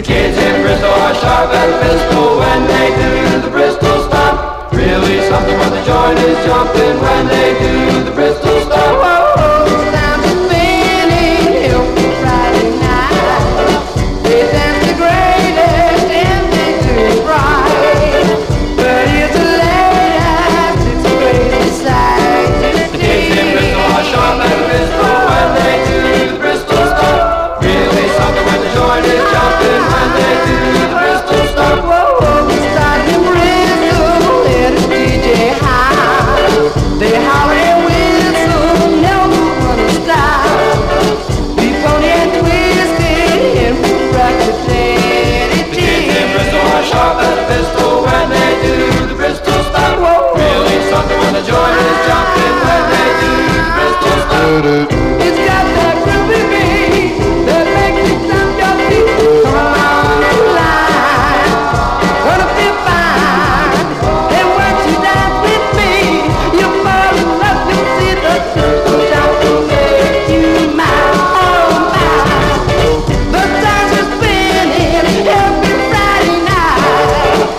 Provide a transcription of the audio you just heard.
The kids in Bristol are sharp as a pistol when they do the Bristol stomp. Really something when the joint is jumping when they